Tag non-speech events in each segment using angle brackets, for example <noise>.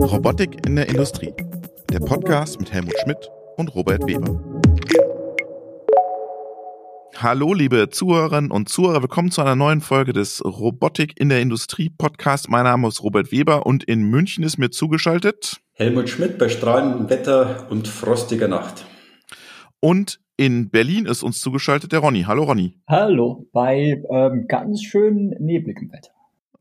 Robotik in der Industrie. Der Podcast mit Helmut Schmidt und Robert Weber. Hallo, liebe Zuhörerinnen und Zuhörer. Willkommen zu einer neuen Folge des Robotik in der Industrie Podcast. Mein Name ist Robert Weber und in München ist mir zugeschaltet Helmut Schmidt bei strahlendem Wetter und frostiger Nacht. Und in Berlin ist uns zugeschaltet der Ronny. Hallo, Ronny. Hallo, bei ähm, ganz schön nebligem Wetter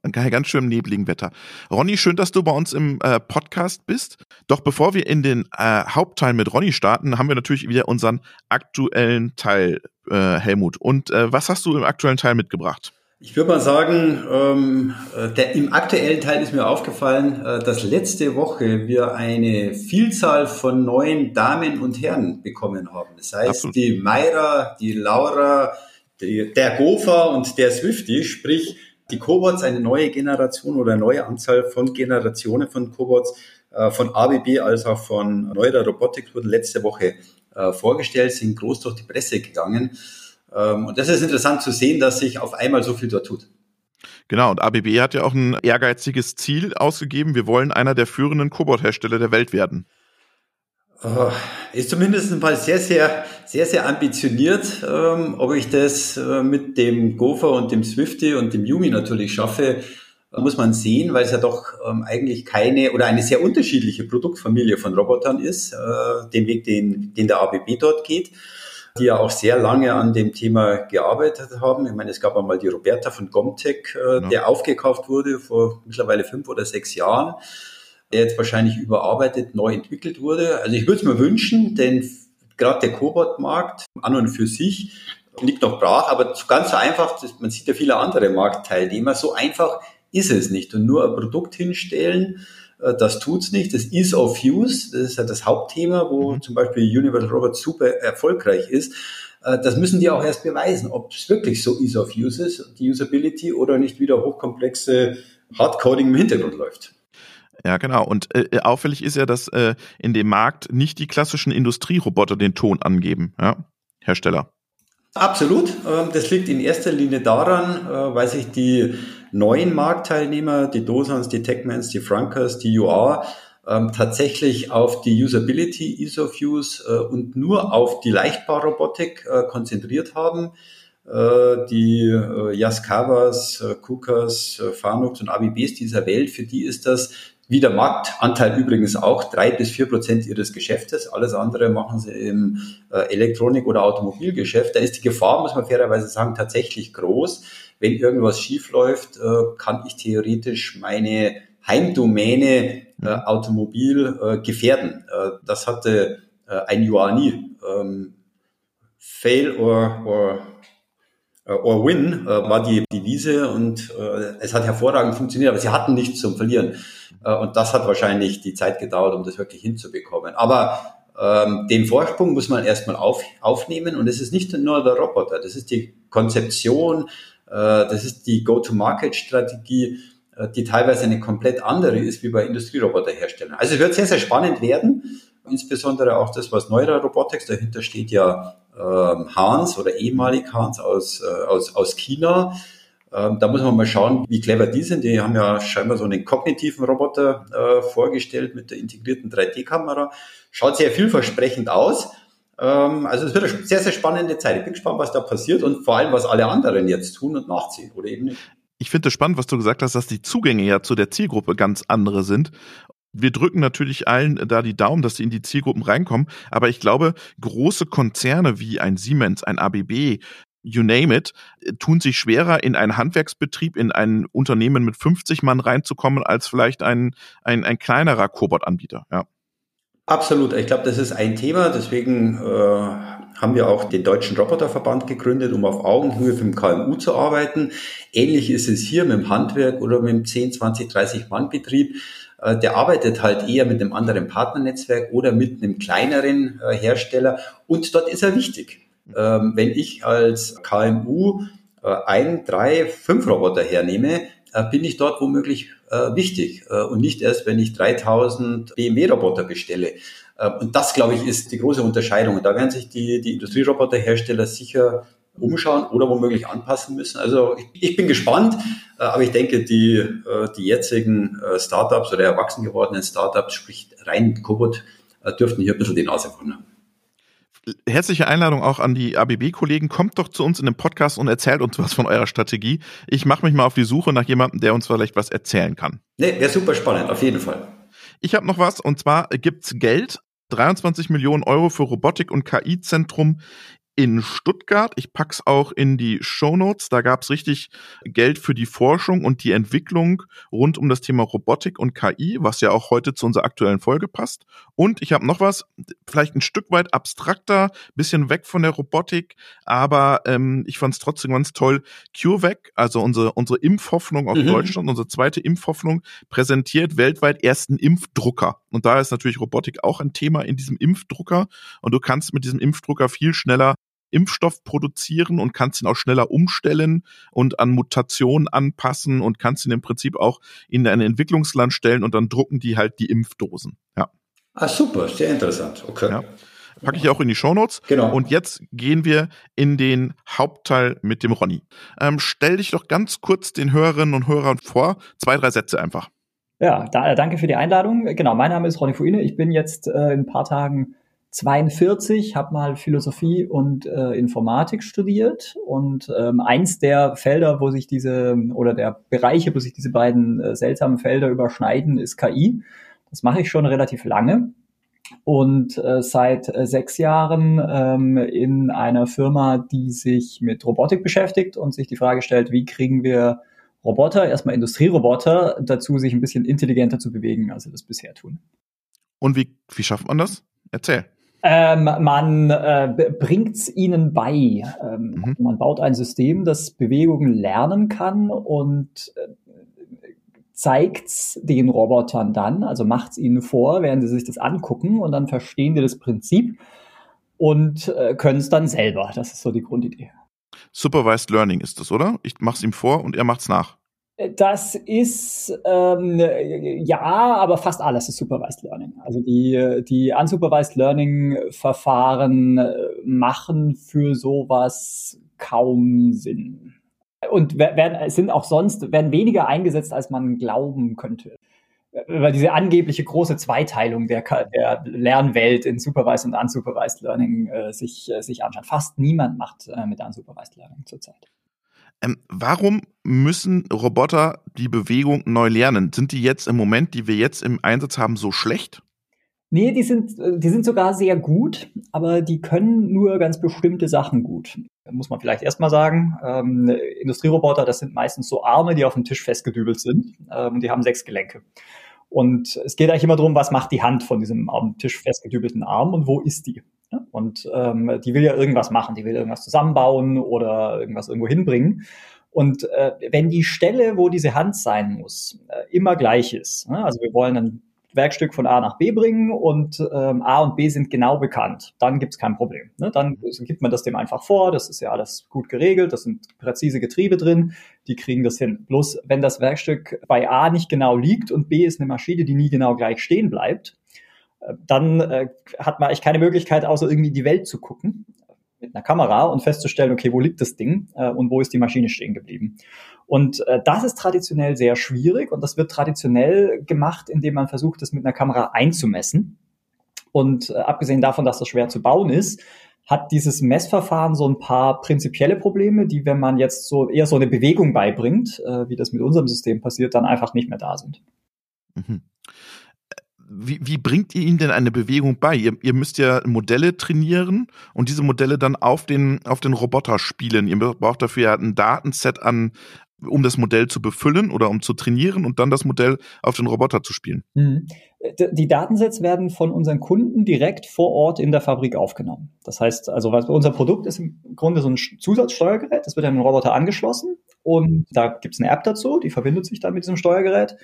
ganz schön nebligen Wetter. Ronny, schön, dass du bei uns im äh, Podcast bist. Doch bevor wir in den äh, Hauptteil mit Ronny starten, haben wir natürlich wieder unseren aktuellen Teil, äh, Helmut. Und äh, was hast du im aktuellen Teil mitgebracht? Ich würde mal sagen, ähm, äh, der, im aktuellen Teil ist mir aufgefallen, äh, dass letzte Woche wir eine Vielzahl von neuen Damen und Herren bekommen haben. Das heißt, Absolut. die Mayra, die Laura, die, der Gopher und der Swifty, sprich die Cobots, eine neue Generation oder eine neue Anzahl von Generationen von Cobots äh, von ABB als auch von Neuer Robotik wurden letzte Woche äh, vorgestellt, sind groß durch die Presse gegangen. Ähm, und das ist interessant zu sehen, dass sich auf einmal so viel dort tut. Genau, und ABB hat ja auch ein ehrgeiziges Ziel ausgegeben. Wir wollen einer der führenden Cobot-Hersteller der Welt werden. Oh, ist zumindest mal sehr, sehr, sehr, sehr ambitioniert. Ähm, ob ich das äh, mit dem Gopher und dem Swifty und dem Yumi natürlich schaffe, äh, muss man sehen, weil es ja doch ähm, eigentlich keine oder eine sehr unterschiedliche Produktfamilie von Robotern ist, äh, den Weg, den, den der ABB dort geht, die ja auch sehr lange an dem Thema gearbeitet haben. Ich meine, es gab einmal die Roberta von Gomtech, äh, ja. der aufgekauft wurde vor mittlerweile fünf oder sechs Jahren der jetzt wahrscheinlich überarbeitet, neu entwickelt wurde. Also ich würde es mir wünschen, denn gerade der Cobot-Markt an und für sich liegt noch brach, aber ganz so einfach, man sieht ja viele andere Marktteilnehmer, so einfach ist es nicht. Und nur ein Produkt hinstellen, äh, das tut's nicht. Das Ease of Use, das ist ja das Hauptthema, wo mhm. zum Beispiel Universal Robot super erfolgreich ist. Äh, das müssen die auch erst beweisen, ob es wirklich so Ease of Use ist, die Usability, oder nicht wieder hochkomplexe Hardcoding im Hintergrund läuft. Ja, genau. Und äh, äh, auffällig ist ja, dass äh, in dem Markt nicht die klassischen Industrieroboter den Ton angeben, ja? Hersteller. Absolut. Ähm, das liegt in erster Linie daran, äh, weil sich die neuen Marktteilnehmer, die Dosans, die Techmans, die Frankers, die UR, ähm, tatsächlich auf die Usability, Ease of Use äh, und nur auf die Leichtbaurobotik konzentriert haben. Die Yaskavas, Kukas, Fanucs und ABBs dieser Welt, für die ist das wie der Marktanteil übrigens auch, drei bis vier Prozent ihres Geschäftes. Alles andere machen sie im äh, Elektronik- oder Automobilgeschäft. Da ist die Gefahr, muss man fairerweise sagen, tatsächlich groß. Wenn irgendwas schief läuft, äh, kann ich theoretisch meine Heimdomäne äh, Automobil äh, gefährden. Äh, das hatte äh, ein Yuan nie. Ähm, fail or, or or win äh, war die Devise und äh, es hat hervorragend funktioniert, aber sie hatten nichts zum Verlieren. Äh, und das hat wahrscheinlich die Zeit gedauert, um das wirklich hinzubekommen. Aber ähm, den Vorsprung muss man erstmal auf, aufnehmen und es ist nicht nur der Roboter, das ist die Konzeption, äh, das ist die Go-to-Market-Strategie, äh, die teilweise eine komplett andere ist wie bei Industrieroboterherstellern. Also es wird sehr, sehr spannend werden, insbesondere auch das, was Neurer Robotics, dahinter steht ja ähm, Hans oder ehemalig Hans aus, äh, aus, aus China. Ähm, da muss man mal schauen, wie clever die sind. Die haben ja scheinbar so einen kognitiven Roboter äh, vorgestellt mit der integrierten 3D-Kamera. Schaut sehr vielversprechend aus. Ähm, also es wird eine sehr, sehr spannende Zeit. Ich bin gespannt, was da passiert und vor allem, was alle anderen jetzt tun und nachziehen oder eben nicht. Ich finde es spannend, was du gesagt hast, dass die Zugänge ja zu der Zielgruppe ganz andere sind wir drücken natürlich allen da die Daumen, dass sie in die Zielgruppen reinkommen. Aber ich glaube, große Konzerne wie ein Siemens, ein ABB, you name it, tun sich schwerer, in einen Handwerksbetrieb, in ein Unternehmen mit 50 Mann reinzukommen, als vielleicht ein, ein, ein kleinerer Cobot-Anbieter. Ja. Absolut. Ich glaube, das ist ein Thema. Deswegen äh, haben wir auch den Deutschen Roboterverband gegründet, um auf Augenhöhe für den KMU zu arbeiten. Ähnlich ist es hier mit dem Handwerk oder mit dem 10, 20, 30 Mann Betrieb. Äh, der arbeitet halt eher mit einem anderen Partnernetzwerk oder mit einem kleineren äh, Hersteller und dort ist er wichtig. Ähm, wenn ich als KMU äh, ein, drei, fünf Roboter hernehme, bin ich dort womöglich wichtig und nicht erst, wenn ich 3000 BMW-Roboter bestelle. Und das, glaube ich, ist die große Unterscheidung. Und da werden sich die, die Industrieroboterhersteller sicher umschauen oder womöglich anpassen müssen. Also ich, ich bin gespannt, äh, aber ich denke, die, äh, die jetzigen äh, Startups oder erwachsen gewordenen Startups, sprich rein Cobot, äh, dürften hier ein bisschen die Nase vorne haben herzliche Einladung auch an die ABB-Kollegen. Kommt doch zu uns in den Podcast und erzählt uns was von eurer Strategie. Ich mache mich mal auf die Suche nach jemandem, der uns vielleicht was erzählen kann. Nee, wäre super spannend, auf jeden Fall. Ich habe noch was und zwar gibt's Geld 23 Millionen Euro für Robotik- und KI-Zentrum in Stuttgart. Ich pack's auch in die Show Notes. Da gab's richtig Geld für die Forschung und die Entwicklung rund um das Thema Robotik und KI, was ja auch heute zu unserer aktuellen Folge passt. Und ich habe noch was, vielleicht ein Stück weit abstrakter, bisschen weg von der Robotik, aber ähm, ich fand es trotzdem ganz toll. CureVac, also unsere unsere Impfhoffnung auf mhm. Deutschland, unsere zweite Impfhoffnung, präsentiert weltweit ersten Impfdrucker. Und da ist natürlich Robotik auch ein Thema in diesem Impfdrucker. Und du kannst mit diesem Impfdrucker viel schneller Impfstoff produzieren und kannst ihn auch schneller umstellen und an Mutationen anpassen und kannst ihn im Prinzip auch in ein Entwicklungsland stellen und dann drucken die halt die Impfdosen. Ja. Ah, super, sehr interessant. Okay. Ja. Packe ich auch in die Shownotes. Genau. Und jetzt gehen wir in den Hauptteil mit dem Ronny. Ähm, stell dich doch ganz kurz den Hörerinnen und Hörern vor. Zwei, drei Sätze einfach. Ja, da, danke für die Einladung. Genau, mein Name ist Ronny Fuine. Ich bin jetzt äh, in ein paar Tagen 42, habe mal Philosophie und äh, Informatik studiert und ähm, eins der Felder, wo sich diese oder der Bereiche, wo sich diese beiden äh, seltsamen Felder überschneiden, ist KI. Das mache ich schon relativ lange und äh, seit äh, sechs Jahren ähm, in einer Firma, die sich mit Robotik beschäftigt und sich die Frage stellt, wie kriegen wir Roboter, erstmal Industrieroboter, dazu sich ein bisschen intelligenter zu bewegen, als sie das bisher tun. Und wie, wie schafft man das? Erzähl. Ähm, man äh, bringt es ihnen bei. Ähm, mhm. Man baut ein System, das Bewegungen lernen kann und äh, zeigt den Robotern dann, also macht es ihnen vor, während sie sich das angucken und dann verstehen die das Prinzip und äh, können es dann selber. Das ist so die Grundidee. Supervised Learning ist das, oder? Ich mache es ihm vor und er macht es nach. Das ist ähm, ja, aber fast alles ist Supervised Learning. Also die, die Unsupervised Learning Verfahren äh, machen für sowas kaum Sinn. Und werden, sind auch sonst, werden weniger eingesetzt, als man glauben könnte. Weil diese angebliche große Zweiteilung der, der Lernwelt in Supervised und Unsupervised Learning äh, sich, äh, sich anschaut. Fast niemand macht äh, mit Unsupervised Learning zurzeit. Ähm, warum müssen Roboter die Bewegung neu lernen? Sind die jetzt im Moment, die wir jetzt im Einsatz haben, so schlecht? Nee, die sind, die sind sogar sehr gut, aber die können nur ganz bestimmte Sachen gut. Muss man vielleicht erstmal sagen. Ähm, Industrieroboter, das sind meistens so Arme, die auf dem Tisch festgedübelt sind. Ähm, die haben sechs Gelenke. Und es geht eigentlich immer darum, was macht die Hand von diesem am Tisch festgedübelten Arm und wo ist die? Und ähm, die will ja irgendwas machen, die will irgendwas zusammenbauen oder irgendwas irgendwo hinbringen. Und äh, wenn die Stelle, wo diese Hand sein muss, äh, immer gleich ist, ne? also wir wollen ein Werkstück von A nach B bringen und ähm, A und B sind genau bekannt, dann gibt's kein Problem. Ne? Dann gibt man das dem einfach vor, das ist ja alles gut geregelt, das sind präzise Getriebe drin, die kriegen das hin. Bloß wenn das Werkstück bei A nicht genau liegt und B ist eine Maschine, die nie genau gleich stehen bleibt, dann äh, hat man eigentlich keine Möglichkeit, außer irgendwie die Welt zu gucken mit einer Kamera und festzustellen, okay, wo liegt das Ding äh, und wo ist die Maschine stehen geblieben. Und äh, das ist traditionell sehr schwierig und das wird traditionell gemacht, indem man versucht, das mit einer Kamera einzumessen. Und äh, abgesehen davon, dass das schwer zu bauen ist, hat dieses Messverfahren so ein paar prinzipielle Probleme, die, wenn man jetzt so eher so eine Bewegung beibringt, äh, wie das mit unserem System passiert, dann einfach nicht mehr da sind. Mhm wie, wie bringt ihr ihnen denn eine Bewegung bei? Ihr, ihr müsst ja Modelle trainieren und diese Modelle dann auf den, auf den Roboter spielen. Ihr braucht dafür ja ein Datenset an, um das Modell zu befüllen oder um zu trainieren und dann das Modell auf den Roboter zu spielen. Mhm. Die Datensets werden von unseren Kunden direkt vor Ort in der Fabrik aufgenommen. Das heißt, also unser Produkt ist im Grunde so ein Zusatzsteuergerät, das wird an den Roboter angeschlossen und da gibt es eine App dazu, die verbindet sich dann mit diesem Steuergerät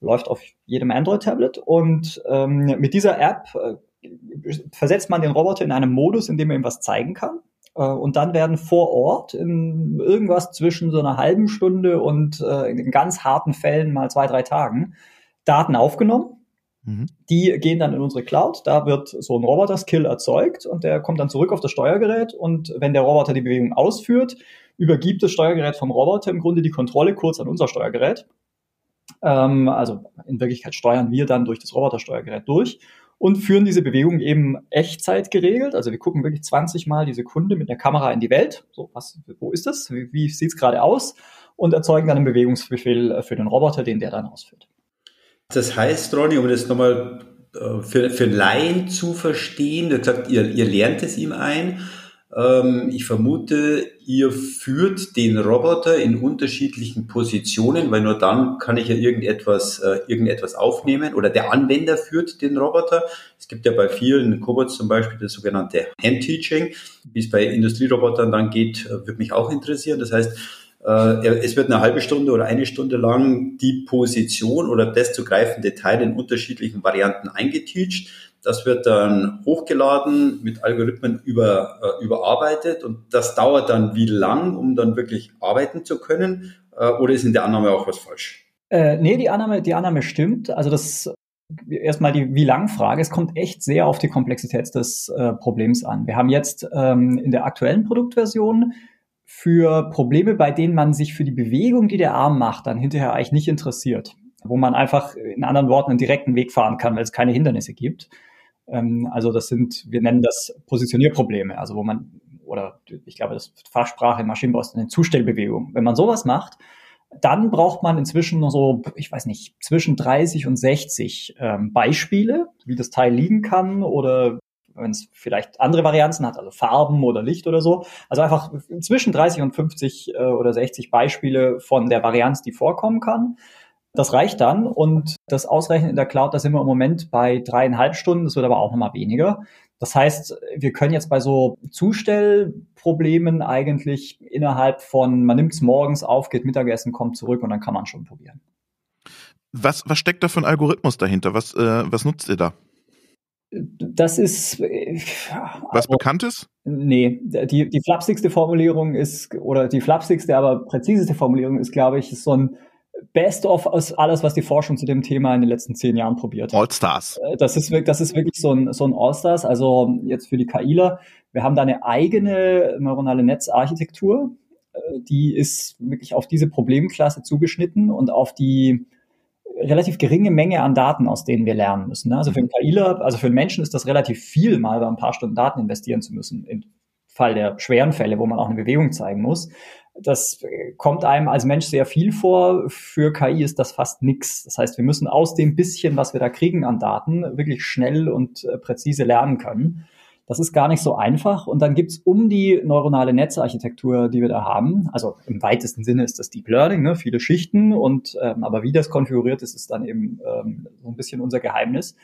läuft auf jedem Android-Tablet und ähm, mit dieser App äh, versetzt man den Roboter in einem Modus, in dem er ihm was zeigen kann. Äh, und dann werden vor Ort in irgendwas zwischen so einer halben Stunde und äh, in ganz harten Fällen mal zwei, drei Tagen Daten aufgenommen Mhm. Die gehen dann in unsere Cloud, da wird so ein Roboter-Skill erzeugt und der kommt dann zurück auf das Steuergerät und wenn der Roboter die Bewegung ausführt, übergibt das Steuergerät vom Roboter im Grunde die Kontrolle kurz an unser Steuergerät. Ähm, also in Wirklichkeit steuern wir dann durch das Robotersteuergerät durch und führen diese Bewegung eben Echtzeit geregelt. Also wir gucken wirklich 20 Mal die Sekunde mit der Kamera in die Welt. So, was, wo ist das? Wie, wie sieht es gerade aus? Und erzeugen dann einen Bewegungsbefehl äh, für den Roboter, den der dann ausführt. Das heißt, Ronny, um das nochmal äh, für, für Laien zu verstehen, du hast gesagt, ihr, ihr lernt es ihm ein. Ähm, ich vermute, ihr führt den Roboter in unterschiedlichen Positionen, weil nur dann kann ich ja irgendetwas, äh, irgendetwas aufnehmen oder der Anwender führt den Roboter. Es gibt ja bei vielen Cobots zum Beispiel das sogenannte Hand-Teaching. Wie es bei Industrierobotern dann geht, äh, würde mich auch interessieren. Das heißt, äh, es wird eine halbe Stunde oder eine Stunde lang die Position oder das zu greifende Teil in unterschiedlichen Varianten eingeteacht. Das wird dann hochgeladen, mit Algorithmen über, äh, überarbeitet und das dauert dann wie lang, um dann wirklich arbeiten zu können? Äh, oder ist in der Annahme auch was falsch? Äh, nee, die Annahme, die Annahme stimmt. Also das erstmal die wie lang Frage. Es kommt echt sehr auf die Komplexität des äh, Problems an. Wir haben jetzt ähm, in der aktuellen Produktversion für Probleme, bei denen man sich für die Bewegung, die der Arm macht, dann hinterher eigentlich nicht interessiert. Wo man einfach in anderen Worten einen direkten Weg fahren kann, weil es keine Hindernisse gibt. Ähm, also das sind, wir nennen das Positionierprobleme, also wo man, oder ich glaube, das Fachsprache im Maschinenbau ist eine Zustellbewegung. Wenn man sowas macht, dann braucht man inzwischen noch so, ich weiß nicht, zwischen 30 und 60 ähm, Beispiele, wie das Teil liegen kann oder wenn es vielleicht andere Varianzen hat, also Farben oder Licht oder so. Also einfach zwischen 30 und 50 äh, oder 60 Beispiele von der Varianz, die vorkommen kann. Das reicht dann und das Ausrechnen in der Cloud, da sind wir im Moment bei dreieinhalb Stunden, das wird aber auch nochmal weniger. Das heißt, wir können jetzt bei so Zustellproblemen eigentlich innerhalb von, man nimmt es morgens auf, geht Mittagessen, kommt zurück und dann kann man schon probieren. Was, was steckt da für ein Algorithmus dahinter? Was, äh, was nutzt ihr da? Das ist. Äh, Was also, Bekanntes? Nee, die, die flapsigste Formulierung ist, oder die flapsigste, aber präziseste Formulierung ist, glaube ich, so ein Best-of aus alles, was die Forschung zu dem Thema in den letzten zehn Jahren probiert. All-Stars. Äh, das ist, das ist wirklich so ein, so ein All-Stars. Also jetzt für die KIler. Wir haben da eine eigene neuronale Netzarchitektur. Äh, die ist wirklich auf diese Problemklasse zugeschnitten und auf die relativ geringe Menge an Daten, aus denen wir lernen müssen. Ne? Also für einen KIler, also für einen Menschen ist das relativ viel, mal ein paar Stunden Daten investieren zu müssen, im Fall der schweren Fälle, wo man auch eine Bewegung zeigen muss. Das kommt einem als Mensch sehr viel vor. Für KI ist das fast nichts. Das heißt, wir müssen aus dem bisschen, was wir da kriegen an Daten, wirklich schnell und äh, präzise lernen können. Das ist gar nicht so einfach. Und dann gibt's um die neuronale Netzarchitektur, die wir da haben, also im weitesten Sinne ist das Deep Learning, ne, viele Schichten, und ähm, aber wie das konfiguriert ist, ist dann eben ähm, so ein bisschen unser Geheimnis.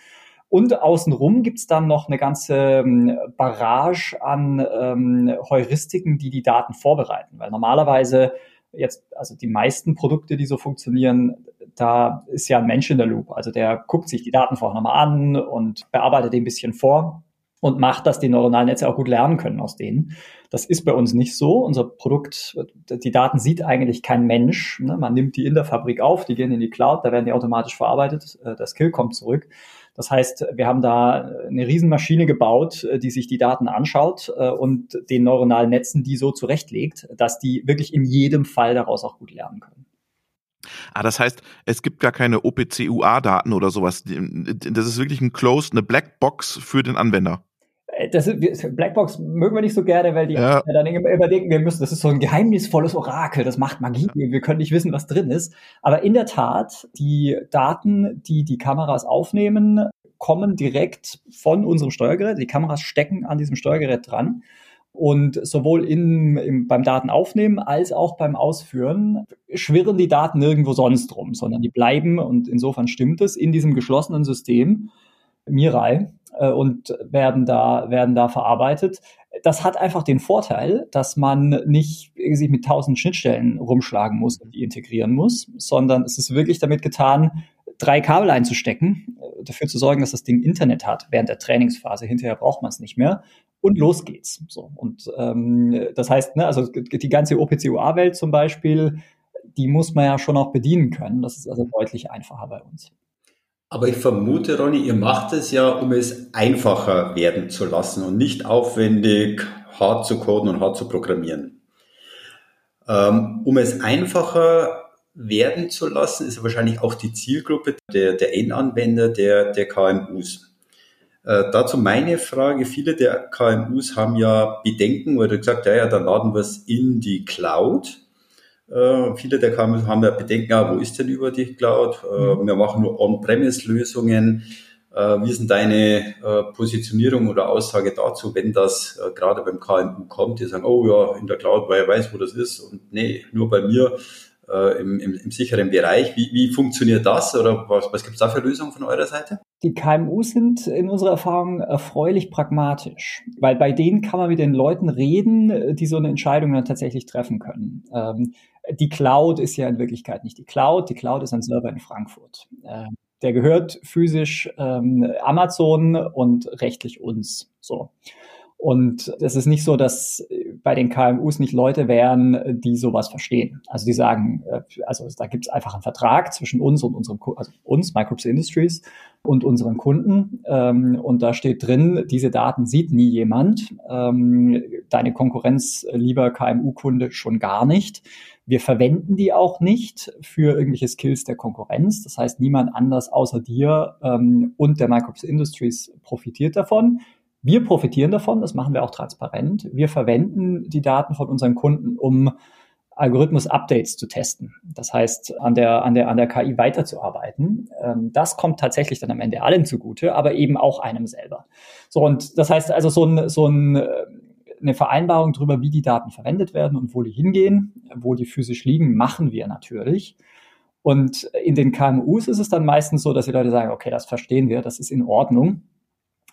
Und außenrum gibt's dann noch eine ganze ähm, Barrage an ähm, Heuristiken, die die Daten vorbereiten. Weil normalerweise jetzt, also die meisten Produkte, die so funktionieren, da ist ja ein Mensch in der Loop. Also der guckt sich die Daten vorher nochmal an und bearbeitet die ein bisschen vor und macht, dass die neuronalen Netze auch gut lernen können aus denen. Das ist bei uns nicht so. Unser Produkt, die Daten sieht eigentlich kein Mensch. Ne? Man nimmt die in der Fabrik auf, die gehen in die Cloud, da werden die automatisch verarbeitet, äh, der Skill kommt zurück. Das heißt, wir haben da eine Riesenmaschine gebaut, äh, die sich die Daten anschaut äh, und den neuronalen Netzen die so zurechtlegt, dass die wirklich in jedem Fall daraus auch gut lernen können. Ah, das heißt, es gibt gar keine OPC-UA-Daten oder sowas. Das ist wirklich ein Closed, eine Blackbox für den Anwender. Äh, das ist, Blackbox mögen wir nicht so gerne, weil die ja. dann immer denken, wir müssen, das ist so ein geheimnisvolles Orakel, das macht Magie, wir können nicht wissen, was drin ist. Aber in der Tat, die Daten, die die Kameras aufnehmen, kommen direkt von unserem Steuergerät. Die Kameras stecken an diesem Steuergerät dran. Und sowohl in, im, beim Datenaufnehmen als auch beim Ausführen schwirren die Daten nirgendwo sonst rum, sondern die bleiben, und insofern stimmt es, in diesem geschlossenen System Mirai äh, und werden da, werden da verarbeitet. Das hat einfach den Vorteil, dass man nicht sich mit tausend Schnittstellen rumschlagen muss und die integrieren muss, sondern es ist wirklich damit getan, drei Kabel einzustecken, äh, dafür zu sorgen, dass das Ding Internet hat während der Trainingsphase. Hinterher braucht man es nicht mehr. Und los geht's. So. Und ähm, das heißt, ne, also die ganze OPC-UA-Welt zum Beispiel, die muss man ja schon auch bedienen können. Das ist also deutlich einfacher bei uns. Aber ich vermute, Ronny, ihr macht es ja, um es einfacher werden zu lassen und nicht aufwendig hart zu coden und hart zu programmieren. Ähm, um es einfacher werden zu lassen, ist wahrscheinlich auch die Zielgruppe der, der Endanwender, der, der KMUs. Äh, dazu meine Frage, viele der KMUs haben ja Bedenken oder gesagt, ja, ja, dann laden wir es in die Cloud. Äh, viele der KMUs haben ja Bedenken, ja, wo ist denn über die Cloud? Äh, mhm. wir machen nur On-Premise-Lösungen. Äh, wie ist denn deine äh, Positionierung oder Aussage dazu, wenn das äh, gerade beim KMU kommt, die sagen, oh ja, in der Cloud, weil er weiß, wo das ist und nee, nur bei mir äh, im, im, im, sicheren Bereich. Wie, wie funktioniert das oder was, was gibt es da für Lösungen von eurer Seite? Die KMU sind in unserer Erfahrung erfreulich pragmatisch, weil bei denen kann man mit den Leuten reden, die so eine Entscheidung dann tatsächlich treffen können. Ähm, die Cloud ist ja in Wirklichkeit nicht die Cloud, die Cloud ist ein Server in Frankfurt. Ähm, der gehört physisch ähm, Amazon und rechtlich uns. So. Und es ist nicht so, dass bei den KMUs nicht Leute wären, die sowas verstehen. Also die sagen, äh, also da gibt es einfach einen Vertrag zwischen uns und unserem, also uns, Microps Industries und unseren Kunden. Ähm, und da steht drin, diese Daten sieht nie jemand. Ähm, deine Konkurrenz, lieber KMU-Kunde, schon gar nicht. Wir verwenden die auch nicht für irgendwelche Skills der Konkurrenz. Das heißt, niemand anders außer dir ähm, und der Microps Industries profitiert davon. Wir profitieren davon, das machen wir auch transparent. Wir verwenden die Daten von unseren Kunden, um Algorithmus-Updates zu testen. Das heißt, an der, an der, an der KI weiterzuarbeiten. Ähm, das kommt tatsächlich dann am Ende allen zugute, aber eben auch einem selber. So, und das heißt also, so ein, so ein, äh, eine Vereinbarung darüber, wie die Daten verwendet werden und wo die hingehen, wo die physisch liegen, machen wir natürlich. Und in den KMUs ist es dann meistens so, dass die Leute sagen, okay, das verstehen wir, das ist in Ordnung.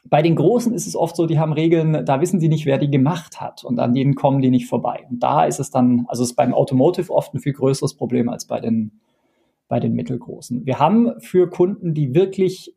Bei den Großen ist es oft so, die haben Regeln, da wissen sie nicht, wer die gemacht hat und an denen kommen die nicht vorbei. Und da ist es dann, also ist beim Automotive oft ein viel größeres Problem als bei den, bei den Mittelgroßen. Wir haben für Kunden, die wirklich,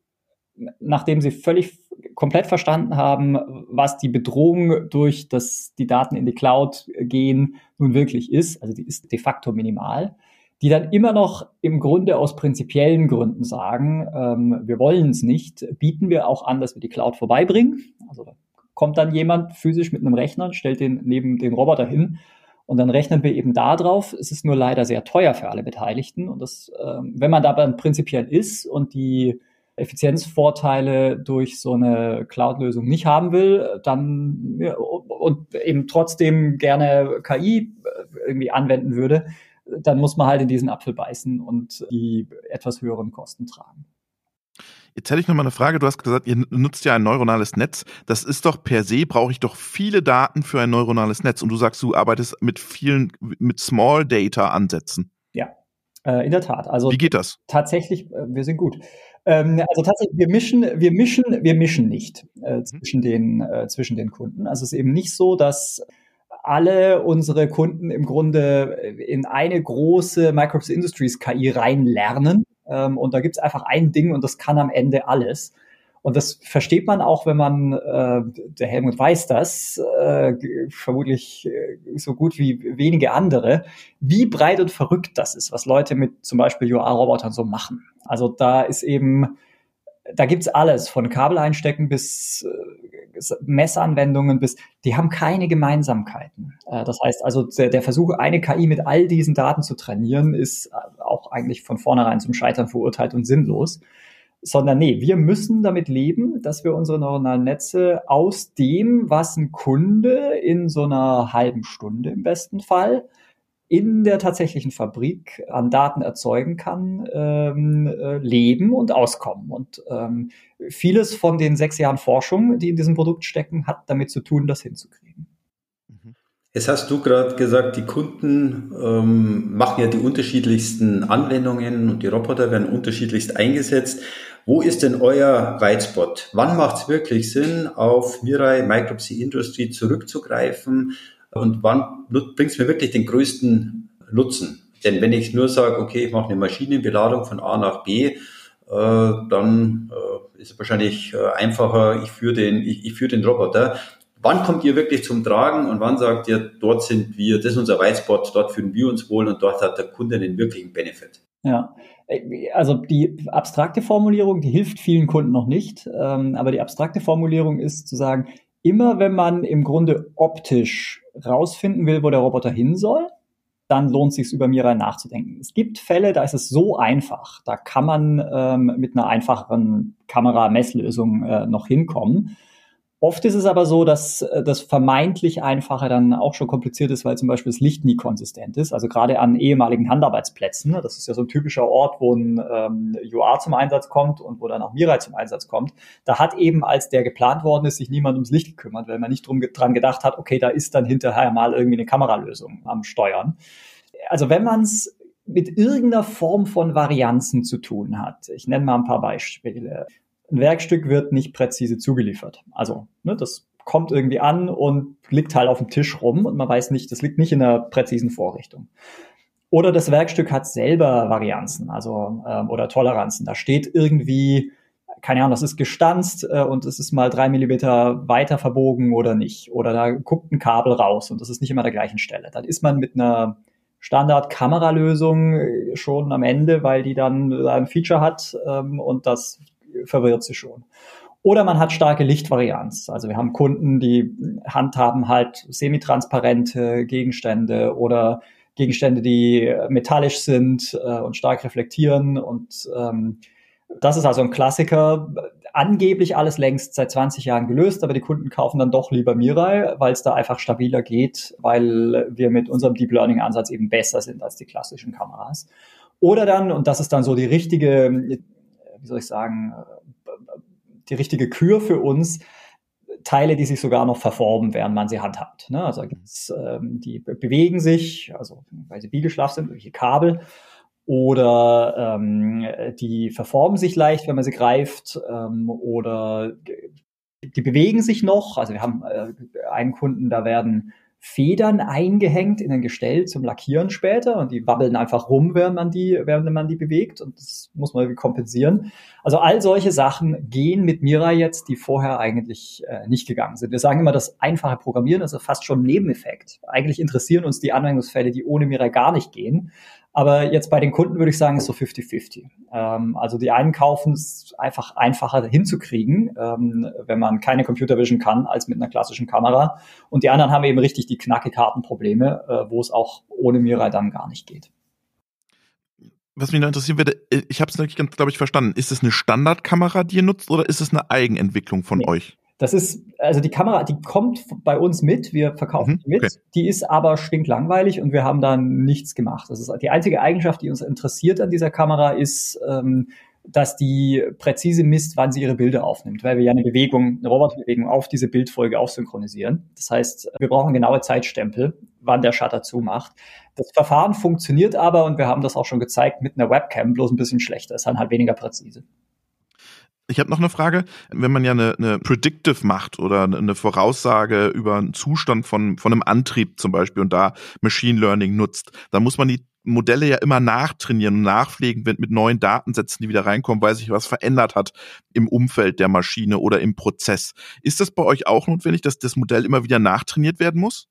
nachdem sie völlig komplett verstanden haben, was die Bedrohung durch das, die Daten in die Cloud gehen nun wirklich ist, also die ist de facto minimal, die dann immer noch im Grunde aus prinzipiellen Gründen sagen, ähm, wir wollen es nicht, bieten wir auch an, dass wir die Cloud vorbeibringen. Also da kommt dann jemand physisch mit einem Rechner, stellt den neben den Roboter hin und dann rechnen wir eben da drauf. Es ist nur leider sehr teuer für alle Beteiligten. Und das, ähm, wenn man da dann prinzipiell ist und die Effizienzvorteile durch so eine Cloud-Lösung nicht haben will, dann ja, und eben trotzdem gerne KI äh, irgendwie anwenden würde, dann muss man halt in diesen Apfel beißen und die etwas höheren Kosten tragen. Jetzt hätte ich noch mal eine Frage. Du hast gesagt, ihr nutzt ja ein neuronales Netz. Das ist doch per se, brauche ich doch viele Daten für ein neuronales Netz. Und du sagst, du arbeitest mit vielen, mit Small Data Ansätzen. Ja, äh, in der Tat. Also Wie geht das? Tatsächlich, äh, wir sind gut. Ähm, also tatsächlich, wir mischen, wir mischen, wir mischen nicht äh, mhm. zwischen den, äh, zwischen den Kunden. Also es ist eben nicht so, dass alle unsere Kunden im Grunde in eine große Microsoft Industries KI reinlernen. Ähm, und da gibt's einfach ein Ding und das kann am Ende alles. Und das versteht man auch, wenn man, äh, der Helmut weiß das, äh, vermutlich äh, so gut wie wenige andere, wie breit und verrückt das ist, was Leute mit zum Beispiel UA-Robotern so machen. Also da ist eben, da gibt's alles, von Kabel einstecken bis äh, Messanwendungen bis, die haben keine Gemeinsamkeiten. Äh, das heißt also, der, der, Versuch, eine KI mit all diesen Daten zu trainieren, ist äh, auch eigentlich von vornherein zum Scheitern verurteilt und sinnlos. Sondern nee, wir müssen damit leben, dass wir unsere neuronalen Netze aus dem, was ein Kunde in so einer halben Stunde im besten Fall in der tatsächlichen Fabrik an Daten erzeugen kann, ähm, äh, leben und auskommen. Und ähm, vieles von den sechs Jahren Forschung, die in diesem Produkt stecken, hat damit zu tun, das hinzukriegen. Jetzt hast du gerade gesagt, die Kunden ähm, machen ja die unterschiedlichsten Anwendungen und die Roboter werden unterschiedlichst eingesetzt. Wo ist denn euer Weitspot? Wann macht es wirklich Sinn, auf Mirai Micropsy Industry zurückzugreifen? Und wann bringt es mir wirklich den größten Nutzen? Denn wenn ich nur sage, okay, ich mache eine Maschinenbeladung von A nach B, äh, dann äh, ist es wahrscheinlich äh, einfacher, ich führe den, ich, ich führe den Roboter. Wann kommt ihr wirklich zum Tragen und wann sagt ihr, dort sind wir, das ist unser Whitespot, dort fühlen wir uns wohl und dort hat der Kunde den wirklichen Benefit? Ja, also die abstrakte Formulierung, die hilft vielen Kunden noch nicht, ähm, aber die abstrakte Formulierung ist zu sagen, immer wenn man im Grunde optisch rausfinden will, wo der Roboter hin soll, dann lohnt es sich über Mirai nachzudenken. Es gibt Fälle, da ist es so einfach, da kann man ähm, mit einer einfacheren Kameramesslösung äh, noch hinkommen. Oft ist es aber so, dass äh, das vermeintlich Einfache dann auch schon kompliziert ist, weil zum Beispiel das Licht nie konsistent ist. Also gerade an ehemaligen Handarbeitsplätzen. Ne, das ist ja so ein typischer Ort, wo ein ähm, UR zum Einsatz kommt und wo dann auch Mirai zum Einsatz kommt. Da hat eben, als der geplant worden ist, sich niemand ums Licht gekümmert, weil man nicht drum, dran gedacht hat, okay, da ist dann hinterher mal irgendwie eine Kameralösung am Steuern. Also wenn man es mit irgendeiner Form von Varianzen zu tun hat. Ich nenne mal ein paar Beispiele ein Werkstück wird nicht präzise zugeliefert. Also, ne, das kommt irgendwie an und liegt halt auf dem Tisch rum und man weiß nicht, das liegt nicht in einer präzisen Vorrichtung. Oder das Werkstück hat selber Varianzen, also ähm, oder Toleranzen. Da steht irgendwie, keine Ahnung, das ist gestanzt äh, und es ist mal drei Millimeter weiter verbogen oder nicht. Oder da guckt ein Kabel raus und das ist nicht immer an der gleichen Stelle. Dann ist man mit einer Standard-Kameralösung äh, schon am Ende, weil die dann ein Feature hat ähm, und das verwirrt sie schon. Oder man hat starke Lichtvarianz. Also wir haben Kunden, die handhaben halt semitransparente Gegenstände oder Gegenstände, die metallisch sind äh, und stark reflektieren. Und ähm, das ist also ein Klassiker. Angeblich alles längst seit 20 Jahren gelöst, aber die Kunden kaufen dann doch lieber Mirai, weil es da einfach stabiler geht, weil wir mit unserem Deep Learning Ansatz eben besser sind als die klassischen Kameras. Oder dann, und das ist dann so die richtige wie soll ich sagen, die richtige Kür für uns, Teile, die sich sogar noch verformen, während man sie handhabt. Ne? Also gibt's, ähm, die bewegen sich, also weil sie biegelschlaf sind, welche Kabel, oder ähm, die verformen sich leicht, wenn man sie greift, ähm, oder die bewegen sich noch. Also wir haben äh, einen Kunden, da werden Federn eingehängt in ein Gestell zum Lackieren später und die wabbeln einfach rum, während man die, während man die bewegt und das muss man irgendwie kompensieren. Also all solche Sachen gehen mit Mira jetzt, die vorher eigentlich äh, nicht gegangen sind. Wir sagen immer, das einfache Programmieren ist fast schon ein Nebeneffekt. Eigentlich interessieren uns die Anwendungsfälle, die ohne Mira gar nicht gehen. Aber jetzt bei den Kunden würde ich sagen, ist so 50-50. Ähm, also die einen kaufen es einfach einfacher hinzukriegen, ähm, wenn man keine Computer Vision kann, als mit einer klassischen Kamera. Und die anderen haben eben richtig die knackig harten Probleme, äh, wo es auch ohne Mirai dann gar nicht geht. Was mich noch interessieren würde, äh, ich habe es nicht ganz, glaube ich, verstanden. Ist es eine Standardkamera, die ihr nutzt, oder ist es eine Eigenentwicklung von nee. euch? Das ist, also die Kamera, die kommt bei uns mit, wir verkaufen mhm, die mit, okay. die ist aber stinklangweilig und wir haben da nichts gemacht. Das ist die einzige Eigenschaft, die uns interessiert an dieser Kamera, ist, ähm, dass die präzise misst, wann sie ihre Bilder aufnimmt, weil wir ja eine Bewegung, eine Roboterbewegung auf diese Bildfolge aufsynchronisieren. Das heißt, wir brauchen genaue Zeitstempel, wann der Shutter zumacht. Das Verfahren funktioniert aber und wir haben das auch schon gezeigt mit einer Webcam, bloß ein bisschen schlechter, ist dann halt weniger präzise. Ich habe noch eine Frage. Wenn man ja eine, eine Predictive macht oder eine Voraussage über einen Zustand von, von einem Antrieb zum Beispiel und da Machine Learning nutzt, dann muss man die Modelle ja immer nachtrainieren und nachpflegen mit neuen Datensätzen, die wieder reinkommen, weil sich was verändert hat im Umfeld der Maschine oder im Prozess. Ist das bei euch auch notwendig, dass das Modell immer wieder nachtrainiert werden muss?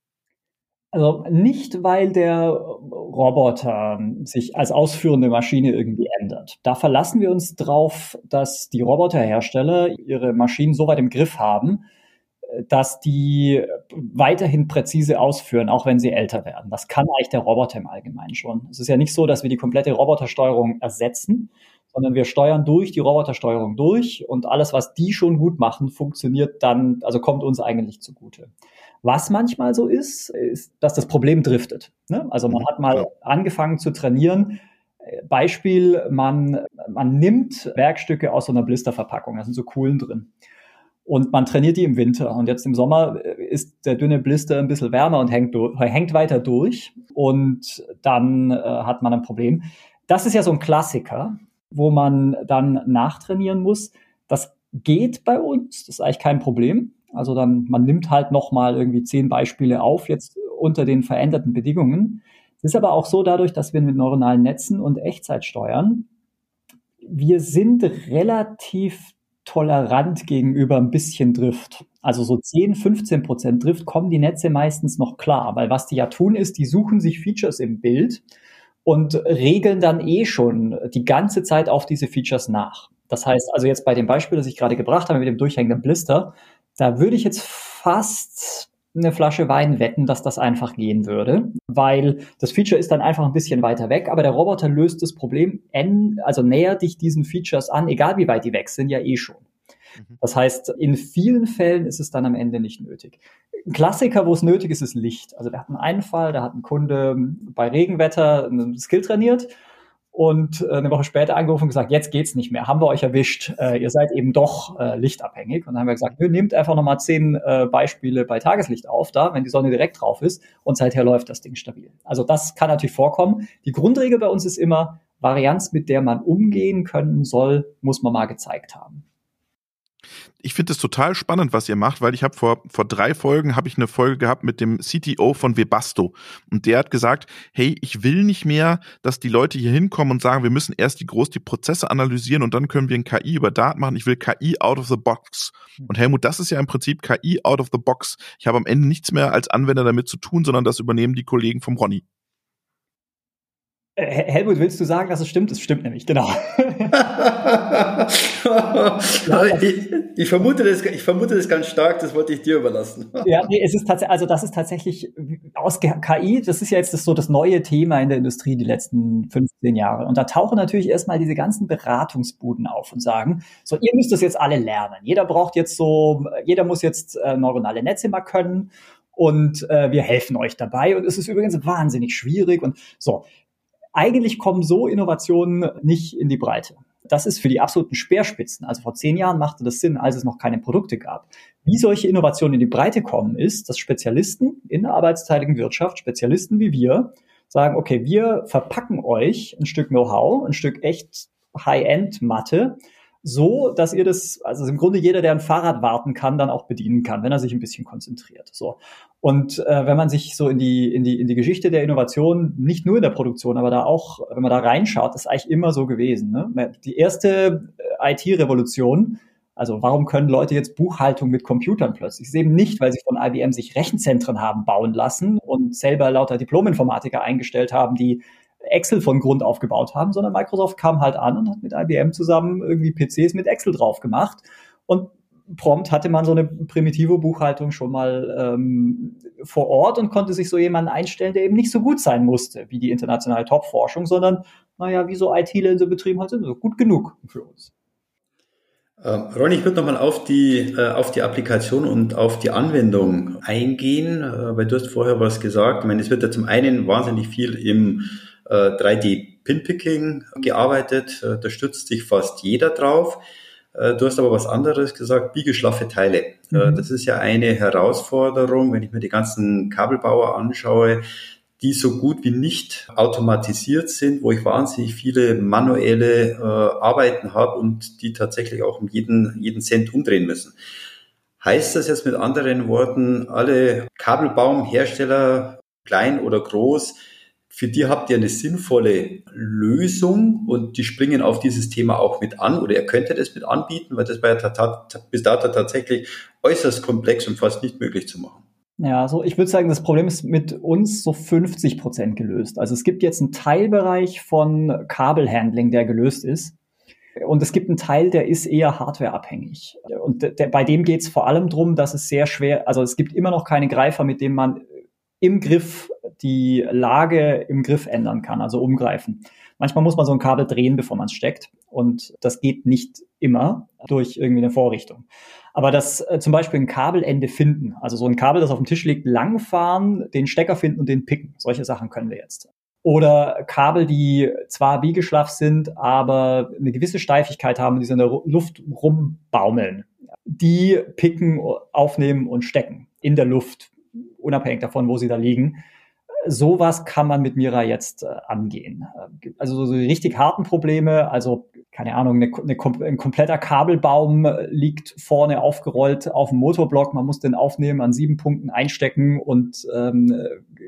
Also nicht, weil der Roboter sich als ausführende Maschine irgendwie ändert. Da verlassen wir uns drauf, dass die Roboterhersteller ihre Maschinen so weit im Griff haben, dass die weiterhin präzise ausführen, auch wenn sie älter werden. Das kann eigentlich der Roboter im Allgemeinen schon. Es ist ja nicht so, dass wir die komplette Robotersteuerung ersetzen, sondern wir steuern durch die Robotersteuerung durch und alles, was die schon gut machen, funktioniert dann, also kommt uns eigentlich zugute. Was manchmal so ist, ist, dass das Problem driftet. Ne? Also man hat mal angefangen zu trainieren. Beispiel, man, man nimmt Werkstücke aus so einer Blisterverpackung, da sind so Kohlen drin. Und man trainiert die im Winter. Und jetzt im Sommer ist der dünne Blister ein bisschen wärmer und hängt, hängt weiter durch. Und dann äh, hat man ein Problem. Das ist ja so ein Klassiker, wo man dann nachtrainieren muss. Das geht bei uns, das ist eigentlich kein Problem. Also dann, man nimmt halt nochmal irgendwie zehn Beispiele auf, jetzt unter den veränderten Bedingungen. Es ist aber auch so dadurch, dass wir mit neuronalen Netzen und Echtzeit steuern, wir sind relativ tolerant gegenüber ein bisschen Drift. Also so 10, 15 Prozent Drift kommen die Netze meistens noch klar, weil was die ja tun ist, die suchen sich Features im Bild und regeln dann eh schon die ganze Zeit auf diese Features nach. Das heißt, also jetzt bei dem Beispiel, das ich gerade gebracht habe mit dem durchhängenden Blister, da würde ich jetzt fast eine Flasche Wein wetten, dass das einfach gehen würde, weil das Feature ist dann einfach ein bisschen weiter weg, aber der Roboter löst das Problem, also nähert dich diesen Features an, egal wie weit die weg sind, ja eh schon. Mhm. Das heißt, in vielen Fällen ist es dann am Ende nicht nötig. Ein Klassiker, wo es nötig ist, ist Licht. Also wir hatten einen Fall, da hat ein Kunde bei Regenwetter einen Skill trainiert und äh, eine Woche später angerufen und gesagt, jetzt geht's nicht mehr, haben wir euch erwischt, äh, ihr seid eben doch äh, lichtabhängig. Und dann haben wir gesagt, nehmt einfach nochmal zehn äh, Beispiele bei Tageslicht auf, da, wenn die Sonne direkt drauf ist und seither läuft das Ding stabil. Also das kann natürlich vorkommen. Die Grundregel bei uns ist immer, Varianz, mit der man umgehen können soll, muss man mal gezeigt haben ich finde es total spannend, was ihr macht, weil ich habe vor vor drei Folgen habe ich eine Folge gehabt mit dem CTO von Webasto und der hat gesagt, hey, ich will nicht mehr, dass die Leute hier hinkommen und sagen, wir müssen erst die groß die Prozesse analysieren und dann können wir ein KI über Daten machen. Ich will KI out of the box. Und Helmut, das ist ja im Prinzip KI out of the box. Ich habe am Ende nichts mehr als Anwender damit zu tun, sondern das übernehmen die Kollegen vom Ronny. Äh, Helmut, willst du sagen, dass es stimmt? Es stimmt nämlich, genau. <laughs> ich, ich, vermute das, ich vermute das ganz stark, das wollte ich dir überlassen. ja, nee, es ist tatsächlich, also das ist tatsächlich aus KI, das ist ja jetzt das, so das neue Thema in der Industrie die letzten 15 Jahre. Und da tauchen natürlich erstmal diese ganzen Beratungsbuden auf und sagen, so, ihr müsst das jetzt alle lernen. Jeder braucht jetzt so, jeder muss jetzt äh, neuronale Netze mal können und äh, wir helfen euch dabei. Und es ist übrigens wahnsinnig schwierig und so. Eigentlich kommen so Innovationen nicht in die Breite. Das ist für die absoluten Speerspitzen. Also vor zehn Jahren machte das Sinn, als es noch keine Produkte gab. Wie solche Innovationen in die Breite kommen, ist, dass Spezialisten in der arbeitsteiligen Wirtschaft, Spezialisten wie wir, sagen, okay, wir verpacken euch ein Stück Know-how, ein Stück echt High-End-Mathe so, dass ihr das, also im Grunde jeder, der ein Fahrrad warten kann, dann auch bedienen kann, wenn er sich ein bisschen konzentriert. So. Und äh, wenn man sich so in die, in, die, in die Geschichte der Innovation, nicht nur in der Produktion, aber da auch, wenn man da reinschaut, ist eigentlich immer so gewesen. Ne? Die erste äh, IT-Revolution, also warum können Leute jetzt Buchhaltung mit Computern plötzlich? ist eben nicht, weil sie von IBM sich Rechenzentren haben bauen lassen und selber lauter Diplominformatiker eingestellt haben, die Excel von Grund auf gebaut haben, sondern Microsoft kam halt an und hat mit IBM zusammen irgendwie PCs mit Excel drauf gemacht. Und prompt hatte man so eine primitive Buchhaltung schon mal ähm, vor Ort und konnte sich so jemanden einstellen, der eben nicht so gut sein musste wie die internationale Top-Forschung, sondern, naja, wie so IT-Ler in so Betrieben halt sind, so gut genug für uns. Ähm, Ronny, ich würde nochmal auf die, äh, auf die Applikation und auf die Anwendung eingehen, äh, weil du hast vorher was gesagt. Ich meine, es wird ja zum einen wahnsinnig viel im 3D-Pinpicking äh, gearbeitet. Äh, da stützt sich fast jeder drauf. Äh, du hast aber was anderes gesagt, biegeschlaffe Teile. Mhm. Das ist ja eine Herausforderung, wenn ich mir die ganzen Kabelbauer anschaue, die so gut wie nicht automatisiert sind, wo ich wahnsinnig viele manuelle äh, Arbeiten habe und die tatsächlich auch um jeden, jeden Cent umdrehen müssen. Heißt das jetzt mit anderen Worten, alle Kabelbaumhersteller, klein oder groß, für die habt ihr eine sinnvolle Lösung und die springen auf dieses Thema auch mit an oder ihr könntet es mit anbieten, weil das war ja bis dato tatsächlich äußerst komplex und fast nicht möglich zu machen. Ja, also ich würde sagen, das Problem ist mit uns so 50 Prozent gelöst. Also es gibt jetzt einen Teilbereich von Kabelhandling, der gelöst ist. Und es gibt einen Teil, der ist eher hardwareabhängig. Und der, bei dem geht es vor allem darum, dass es sehr schwer, also es gibt immer noch keine Greifer, mit dem man im Griff die Lage im Griff ändern kann, also umgreifen. Manchmal muss man so ein Kabel drehen, bevor man es steckt. Und das geht nicht immer durch irgendwie eine Vorrichtung. Aber das äh, zum Beispiel ein Kabelende finden, also so ein Kabel, das auf dem Tisch liegt, langfahren, den Stecker finden und den picken. Solche Sachen können wir jetzt. Oder Kabel, die zwar biegeschlaff sind, aber eine gewisse Steifigkeit haben, die so in der Luft rumbaumeln. Die picken, aufnehmen und stecken in der Luft unabhängig davon, wo sie da liegen. Sowas kann man mit Mira jetzt äh, angehen. Also so, so richtig harten Probleme, also keine Ahnung, eine, eine, ein kompletter Kabelbaum liegt vorne aufgerollt auf dem Motorblock. Man muss den aufnehmen, an sieben Punkten einstecken und ähm,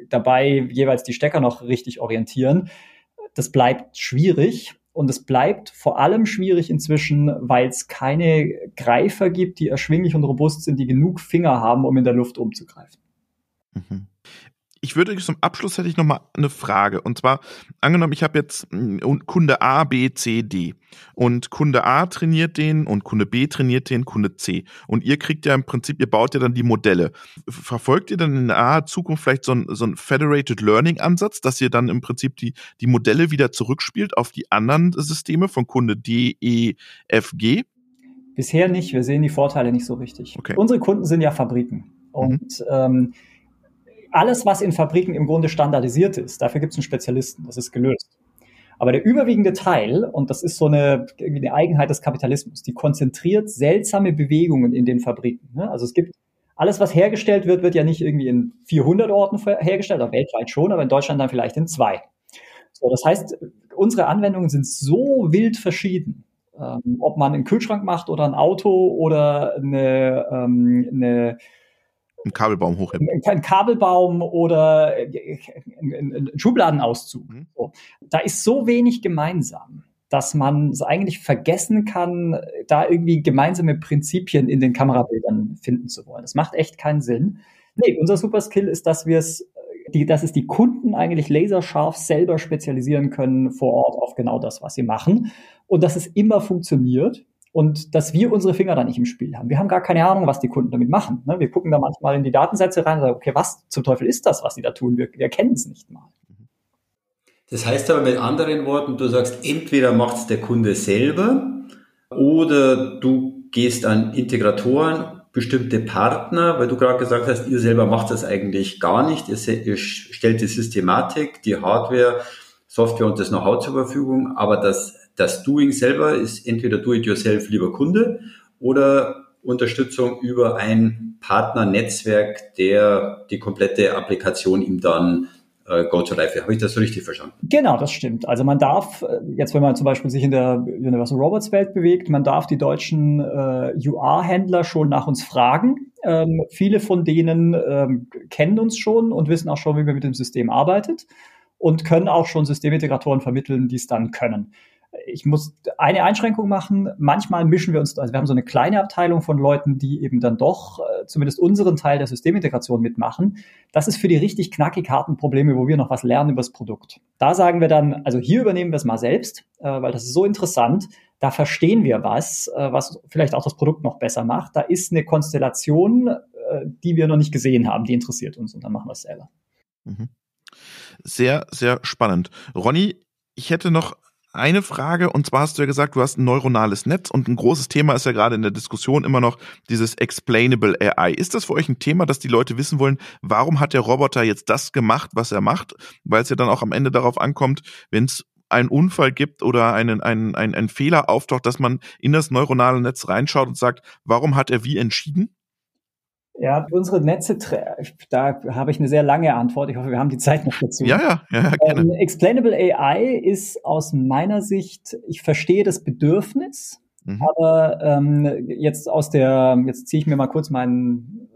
dabei jeweils die Stecker noch richtig orientieren. Das bleibt schwierig. Und es bleibt vor allem schwierig inzwischen, weil es keine Greifer gibt, die erschwinglich und robust sind, die genug Finger haben, um in der Luft umzugreifen. Mhm. Ich würde zum Abschluss hätte ich noch mal eine Frage und zwar angenommen, ich habe jetzt hm, Kunde A, B, C, D und Kunde A trainiert den und Kunde B trainiert den Kunde C und ihr kriegt ja im Prinzip, ihr baut ja dann die Modelle. Verfolgt ihr dann in naher Zukunft vielleicht so ein, so ein Federated Learning Ansatz, dass ihr dann im Prinzip die die Modelle wieder zurückspielt auf die anderen Systeme von Kunde D, E, F, G? Bisher nicht. Wir sehen die Vorteile nicht so richtig. Okay. Unsere Kunden sind ja Fabriken mhm. und mhm. ähm, alles, was in Fabriken im Grunde standardisiert ist, dafür gibt es einen Spezialisten, das ist gelöst. Aber der überwiegende Teil, und das ist so eine, eine Eigenheit des Kapitalismus, die konzentriert seltsame Bewegungen in den Fabriken. Ne? Also es gibt alles, was hergestellt wird, wird ja nicht irgendwie in 400 Orten hergestellt, oder weltweit schon, aber in Deutschland dann vielleicht in zwei. So, das heißt, unsere Anwendungen sind so wild verschieden, ähm, ob man einen Kühlschrank macht oder ein Auto oder eine, ähm, eine ein Kabelbaum hochheben. Ein Kabelbaum oder ein Schubladenauszug. Mhm. So. Da ist so wenig gemeinsam, dass man es eigentlich vergessen kann, da irgendwie gemeinsame Prinzipien in den Kamerabildern finden zu wollen. Das macht echt keinen Sinn. Nee, unser Superskill ist, dass wir es die, dass es die Kunden eigentlich laserscharf selber spezialisieren können vor Ort auf genau das, was sie machen. Und dass es immer funktioniert und dass wir unsere Finger da nicht im Spiel haben. Wir haben gar keine Ahnung, was die Kunden damit machen. Ne? Wir gucken da manchmal in die Datensätze rein und sagen, okay, was zum Teufel ist das, was sie da tun? Wir, wir kennen es nicht mal. Das heißt aber mit anderen Worten, du sagst, entweder macht es der Kunde selber oder du gehst an Integratoren, bestimmte Partner, weil du gerade gesagt hast, ihr selber macht das eigentlich gar nicht. Ihr, ihr stellt die Systematik, die Hardware, Software und das Know-how zur Verfügung, aber das das Doing selber ist entweder Do-it-yourself, lieber Kunde, oder Unterstützung über ein Partnernetzwerk, der die komplette Applikation ihm dann äh, Go-to-Life. Habe ich das so richtig verstanden? Genau, das stimmt. Also man darf, äh, jetzt wenn man zum Beispiel sich in der Universal Robots Welt bewegt, man darf die deutschen äh, UR-Händler schon nach uns fragen. Ähm, viele von denen ähm, kennen uns schon und wissen auch schon, wie man mit dem System arbeitet und können auch schon Systemintegratoren vermitteln, die es dann können ich muss eine Einschränkung machen. Manchmal mischen wir uns, also wir haben so eine kleine Abteilung von Leuten, die eben dann doch äh, zumindest unseren Teil der Systemintegration mitmachen. Das ist für die richtig knackig harten Probleme, wo wir noch was lernen über das Produkt. Da sagen wir dann, also hier übernehmen wir es mal selbst, äh, weil das ist so interessant. Da verstehen wir was, äh, was vielleicht auch das Produkt noch besser macht. Da ist eine Konstellation, äh, die wir noch nicht gesehen haben, die interessiert uns und dann machen wir es selber. Mhm. Sehr, sehr spannend. Ronny, ich hätte noch eine Frage, und zwar hast du ja gesagt, du hast ein neuronales Netz und ein großes Thema ist ja gerade in der Diskussion immer noch dieses Explainable AI. Ist das für euch ein Thema, dass die Leute wissen wollen, warum hat der Roboter jetzt das gemacht, was er macht? Weil es ja dann auch am Ende darauf ankommt, wenn es einen Unfall gibt oder einen, einen, einen, einen Fehler auftaucht, dass man in das neuronale Netz reinschaut und sagt, warum hat er wie entschieden? Ja, unsere Netze, da habe ich eine sehr lange Antwort. Ich hoffe, wir haben die Zeit noch dazu. Ja, ja, ja, gerne. Ähm, Explainable AI ist aus meiner Sicht, ich verstehe das Bedürfnis, mhm. aber ähm, jetzt aus der, jetzt ziehe ich mir mal kurz meinen,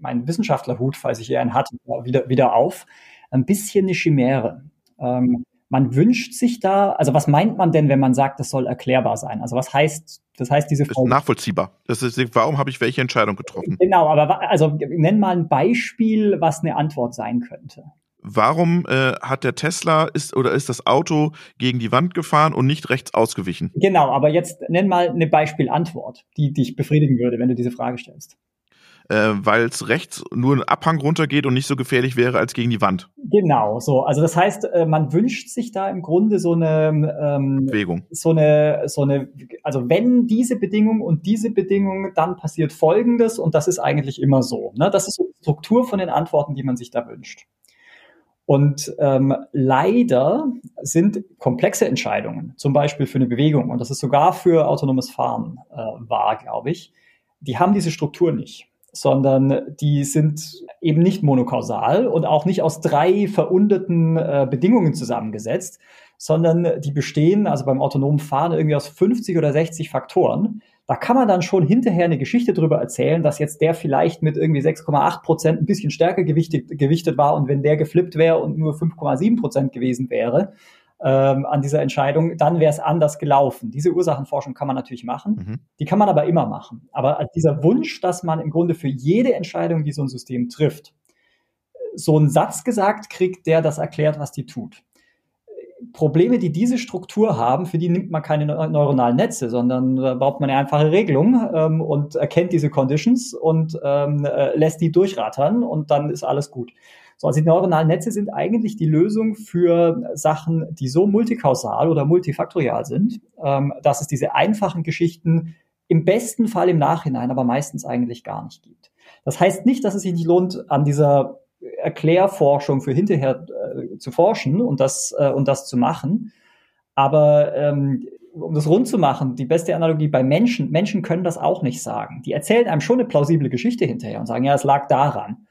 meinen Wissenschaftlerhut, falls ich hier einen hatte, wieder, wieder auf. Ein bisschen eine Chimäre. Ähm, man wünscht sich da, also was meint man denn, wenn man sagt, das soll erklärbar sein? Also was heißt, das heißt diese Frage. nachvollziehbar. Das ist, warum habe ich welche Entscheidung getroffen? Genau, aber also nenn mal ein Beispiel, was eine Antwort sein könnte. Warum äh, hat der Tesla ist oder ist das Auto gegen die Wand gefahren und nicht rechts ausgewichen? Genau, aber jetzt nenn mal eine Beispielantwort, die dich befriedigen würde, wenn du diese Frage stellst äh, weil es rechts nur ein Abhang runtergeht und nicht so gefährlich wäre als gegen die Wand. Genau, so. Also das heißt, äh, man wünscht sich da im Grunde so eine ähm, Bewegung. So eine, so eine, also wenn diese Bedingung und diese Bedingung, dann passiert Folgendes und das ist eigentlich immer so. Ne? Das ist so die Struktur von den Antworten, die man sich da wünscht. Und ähm, leider sind komplexe Entscheidungen, zum Beispiel für eine Bewegung, und das ist sogar für autonomes Fahren äh, wahr, glaube ich, die haben diese Struktur nicht sondern die sind eben nicht monokausal und auch nicht aus drei verunderten äh, Bedingungen zusammengesetzt, sondern die bestehen, also beim autonomen Fahren, irgendwie aus 50 oder 60 Faktoren. Da kann man dann schon hinterher eine Geschichte drüber erzählen, dass jetzt der vielleicht mit irgendwie 6,8 Prozent ein bisschen stärker gewichtet, gewichtet war und wenn der geflippt wäre und nur 5,7 Prozent gewesen wäre, ähm, an dieser Entscheidung, dann wäre es anders gelaufen. Diese Ursachenforschung kann man natürlich machen, mhm. die kann man aber immer machen. Aber dieser Wunsch, dass man im Grunde für jede Entscheidung, die so ein System trifft, so einen Satz gesagt kriegt, der das erklärt, was die tut. Probleme, die diese Struktur haben, für die nimmt man keine neuronalen Netze, sondern da baut man eine einfache Regelung ähm, und erkennt diese Conditions und ähm, äh, lässt die durchrattern und dann ist alles gut. So, also die neuronalen Netze sind eigentlich die Lösung für Sachen, die so multikausal oder multifaktorial sind, ähm, dass es diese einfachen Geschichten im besten Fall im Nachhinein, aber meistens eigentlich gar nicht gibt. Das heißt nicht, dass es sich nicht lohnt, an dieser Erklärforschung für hinterher äh, zu forschen und das, äh, und das zu machen. Aber ähm, um das rund zu machen, die beste Analogie bei Menschen, Menschen können das auch nicht sagen. Die erzählen einem schon eine plausible Geschichte hinterher und sagen, ja, es lag daran.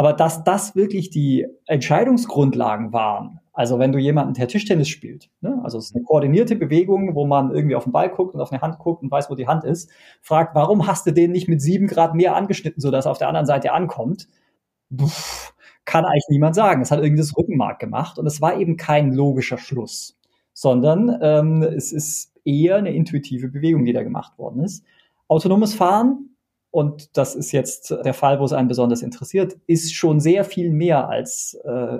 Aber dass das wirklich die Entscheidungsgrundlagen waren, also wenn du jemanden, der Tischtennis spielt, ne? also es ist eine koordinierte Bewegung, wo man irgendwie auf den Ball guckt und auf eine Hand guckt und weiß, wo die Hand ist, fragt, warum hast du den nicht mit sieben Grad mehr angeschnitten, sodass er auf der anderen Seite ankommt? Puh, kann eigentlich niemand sagen. Es hat irgendwie das Rückenmark gemacht und es war eben kein logischer Schluss, sondern ähm, es ist eher eine intuitive Bewegung, die da gemacht worden ist. Autonomes Fahren, und das ist jetzt der Fall, wo es einen besonders interessiert, ist schon sehr viel mehr als, äh,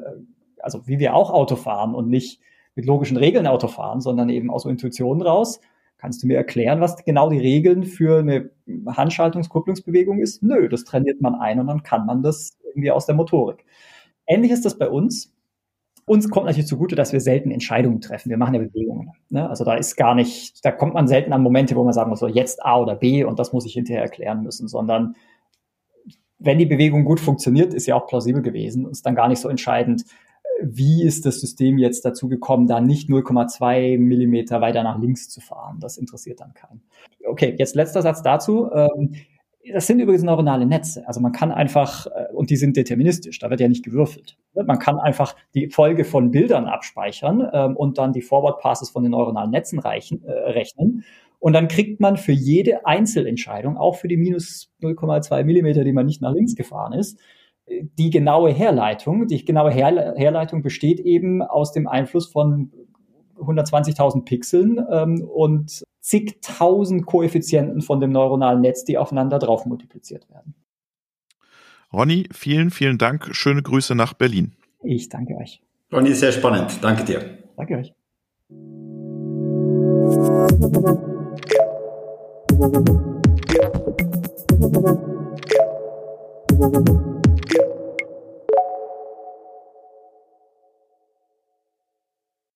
also wie wir auch Auto fahren und nicht mit logischen Regeln Auto fahren, sondern eben aus Intuitionen raus. Kannst du mir erklären, was genau die Regeln für eine Handschaltungskupplungsbewegung ist? Nö, das trainiert man ein und dann kann man das irgendwie aus der Motorik. Ähnlich ist das bei uns. Uns kommt natürlich zugute, dass wir selten Entscheidungen treffen. Wir machen ja Bewegungen. Ne? Also da ist gar nicht, da kommt man selten an Momente, wo man sagen muss, so jetzt A oder B und das muss ich hinterher erklären müssen, sondern wenn die Bewegung gut funktioniert, ist ja auch plausibel gewesen, ist dann gar nicht so entscheidend, wie ist das System jetzt dazu gekommen, da nicht 0,2 Millimeter weiter nach links zu fahren. Das interessiert dann keinen. Okay, jetzt letzter Satz dazu. Ähm, das sind übrigens neuronale Netze. Also man kann einfach, äh, und die sind deterministisch, da wird ja nicht gewürfelt. Man kann einfach die Folge von Bildern abspeichern ähm, und dann die Forward Passes von den neuronalen Netzen reichen, äh, rechnen. Und dann kriegt man für jede Einzelentscheidung, auch für die minus 0,2 Millimeter, die man nicht nach links gefahren ist, die genaue Herleitung. Die genaue Her Herleitung besteht eben aus dem Einfluss von 120.000 Pixeln ähm, und zigtausend Koeffizienten von dem neuronalen Netz, die aufeinander drauf multipliziert werden. Ronny, vielen, vielen Dank. Schöne Grüße nach Berlin. Ich danke euch. Ronny, sehr spannend. Danke dir. Danke euch.